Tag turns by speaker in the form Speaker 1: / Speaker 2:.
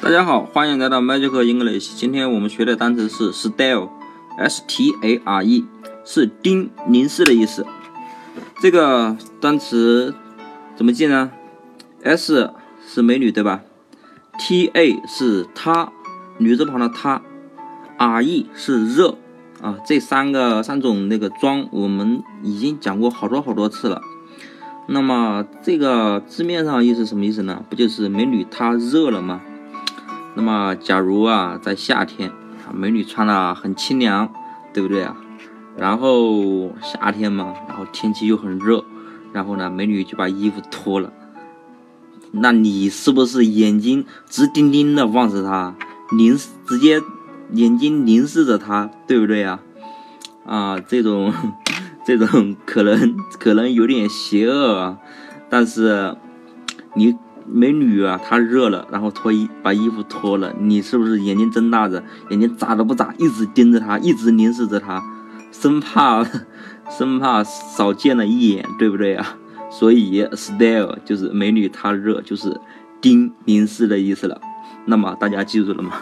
Speaker 1: 大家好，欢迎来到 Magic English。今天我们学的单词是 stare，s t a r e，是盯、凝视的意思。这个单词怎么记呢？s 是美女对吧？t a 是她，女字旁的她，r e 是热啊。这三个三种那个装，我们已经讲过好多好多次了。那么这个字面上意思什么意思呢？不就是美女她热了吗？那么，假如啊，在夏天，美女穿的很清凉，对不对啊？然后夏天嘛，然后天气又很热，然后呢，美女就把衣服脱了，那你是不是眼睛直盯盯的望着她，凝直接眼睛凝视着她，对不对呀？啊，这种这种可能 可能有点邪恶啊，但是你。美女啊，她热了，然后脱衣把衣服脱了，你是不是眼睛睁大着，眼睛眨都不眨，一直盯着她，一直凝视着她，生怕 生怕少见了一眼，对不对啊？所以 style 就是美女她热，就是盯凝视的意思了。那么大家记住了吗？